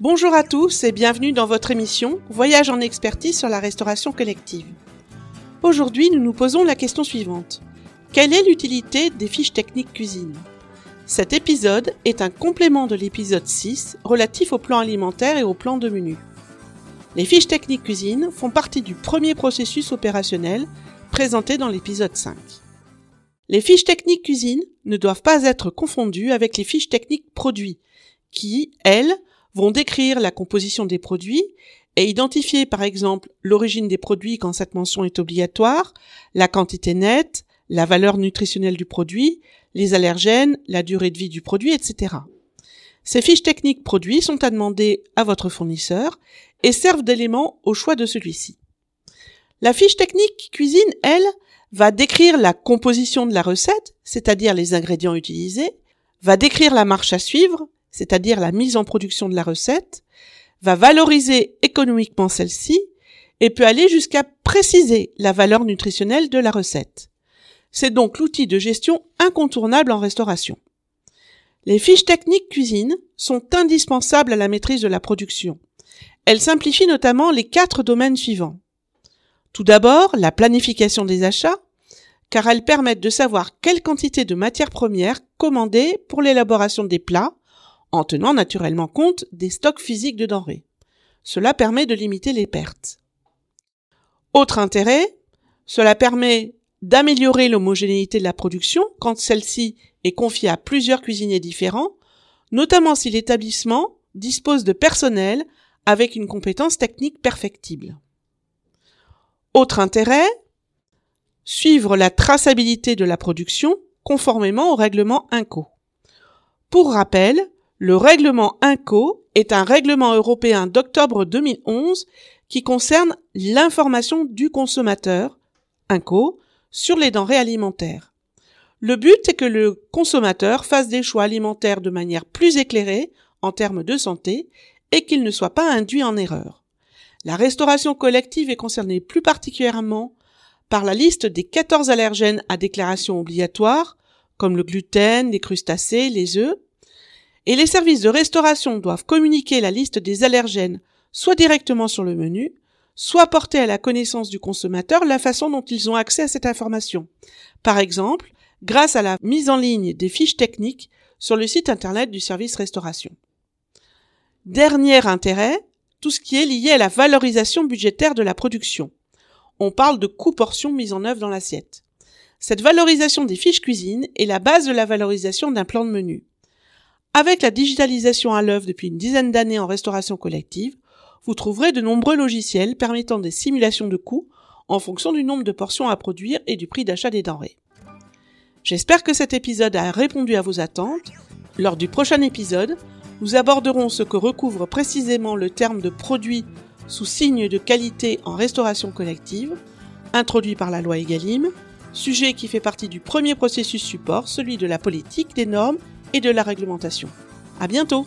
Bonjour à tous et bienvenue dans votre émission Voyage en expertise sur la restauration collective. Aujourd'hui, nous nous posons la question suivante. Quelle est l'utilité des fiches techniques cuisine? Cet épisode est un complément de l'épisode 6 relatif au plan alimentaire et au plan de menu. Les fiches techniques cuisine font partie du premier processus opérationnel présenté dans l'épisode 5. Les fiches techniques cuisine ne doivent pas être confondues avec les fiches techniques produits qui, elles, vont décrire la composition des produits et identifier par exemple l'origine des produits quand cette mention est obligatoire, la quantité nette, la valeur nutritionnelle du produit, les allergènes, la durée de vie du produit, etc. Ces fiches techniques produits sont à demander à votre fournisseur et servent d'élément au choix de celui-ci. La fiche technique cuisine, elle, va décrire la composition de la recette, c'est-à-dire les ingrédients utilisés, va décrire la marche à suivre, c'est-à-dire la mise en production de la recette, va valoriser économiquement celle-ci et peut aller jusqu'à préciser la valeur nutritionnelle de la recette. C'est donc l'outil de gestion incontournable en restauration. Les fiches techniques cuisine sont indispensables à la maîtrise de la production. Elles simplifient notamment les quatre domaines suivants. Tout d'abord, la planification des achats, car elles permettent de savoir quelle quantité de matières premières commander pour l'élaboration des plats, en tenant naturellement compte des stocks physiques de denrées. Cela permet de limiter les pertes. Autre intérêt, cela permet d'améliorer l'homogénéité de la production quand celle-ci est confiée à plusieurs cuisiniers différents, notamment si l'établissement dispose de personnel avec une compétence technique perfectible. Autre intérêt, suivre la traçabilité de la production conformément au règlement INCO. Pour rappel, le règlement INCO est un règlement européen d'octobre 2011 qui concerne l'information du consommateur, INCO, sur les denrées alimentaires. Le but est que le consommateur fasse des choix alimentaires de manière plus éclairée en termes de santé et qu'il ne soit pas induit en erreur. La restauration collective est concernée plus particulièrement par la liste des 14 allergènes à déclaration obligatoire, comme le gluten, les crustacés, les œufs, et les services de restauration doivent communiquer la liste des allergènes soit directement sur le menu, soit porter à la connaissance du consommateur la façon dont ils ont accès à cette information. Par exemple, grâce à la mise en ligne des fiches techniques sur le site internet du service restauration. Dernier intérêt, tout ce qui est lié à la valorisation budgétaire de la production. On parle de coût-portion mise en œuvre dans l'assiette. Cette valorisation des fiches cuisine est la base de la valorisation d'un plan de menu. Avec la digitalisation à l'œuvre depuis une dizaine d'années en restauration collective, vous trouverez de nombreux logiciels permettant des simulations de coûts en fonction du nombre de portions à produire et du prix d'achat des denrées. J'espère que cet épisode a répondu à vos attentes. Lors du prochain épisode, nous aborderons ce que recouvre précisément le terme de produit sous signe de qualité en restauration collective, introduit par la loi Egalim, sujet qui fait partie du premier processus support, celui de la politique, des normes et de la réglementation. À bientôt!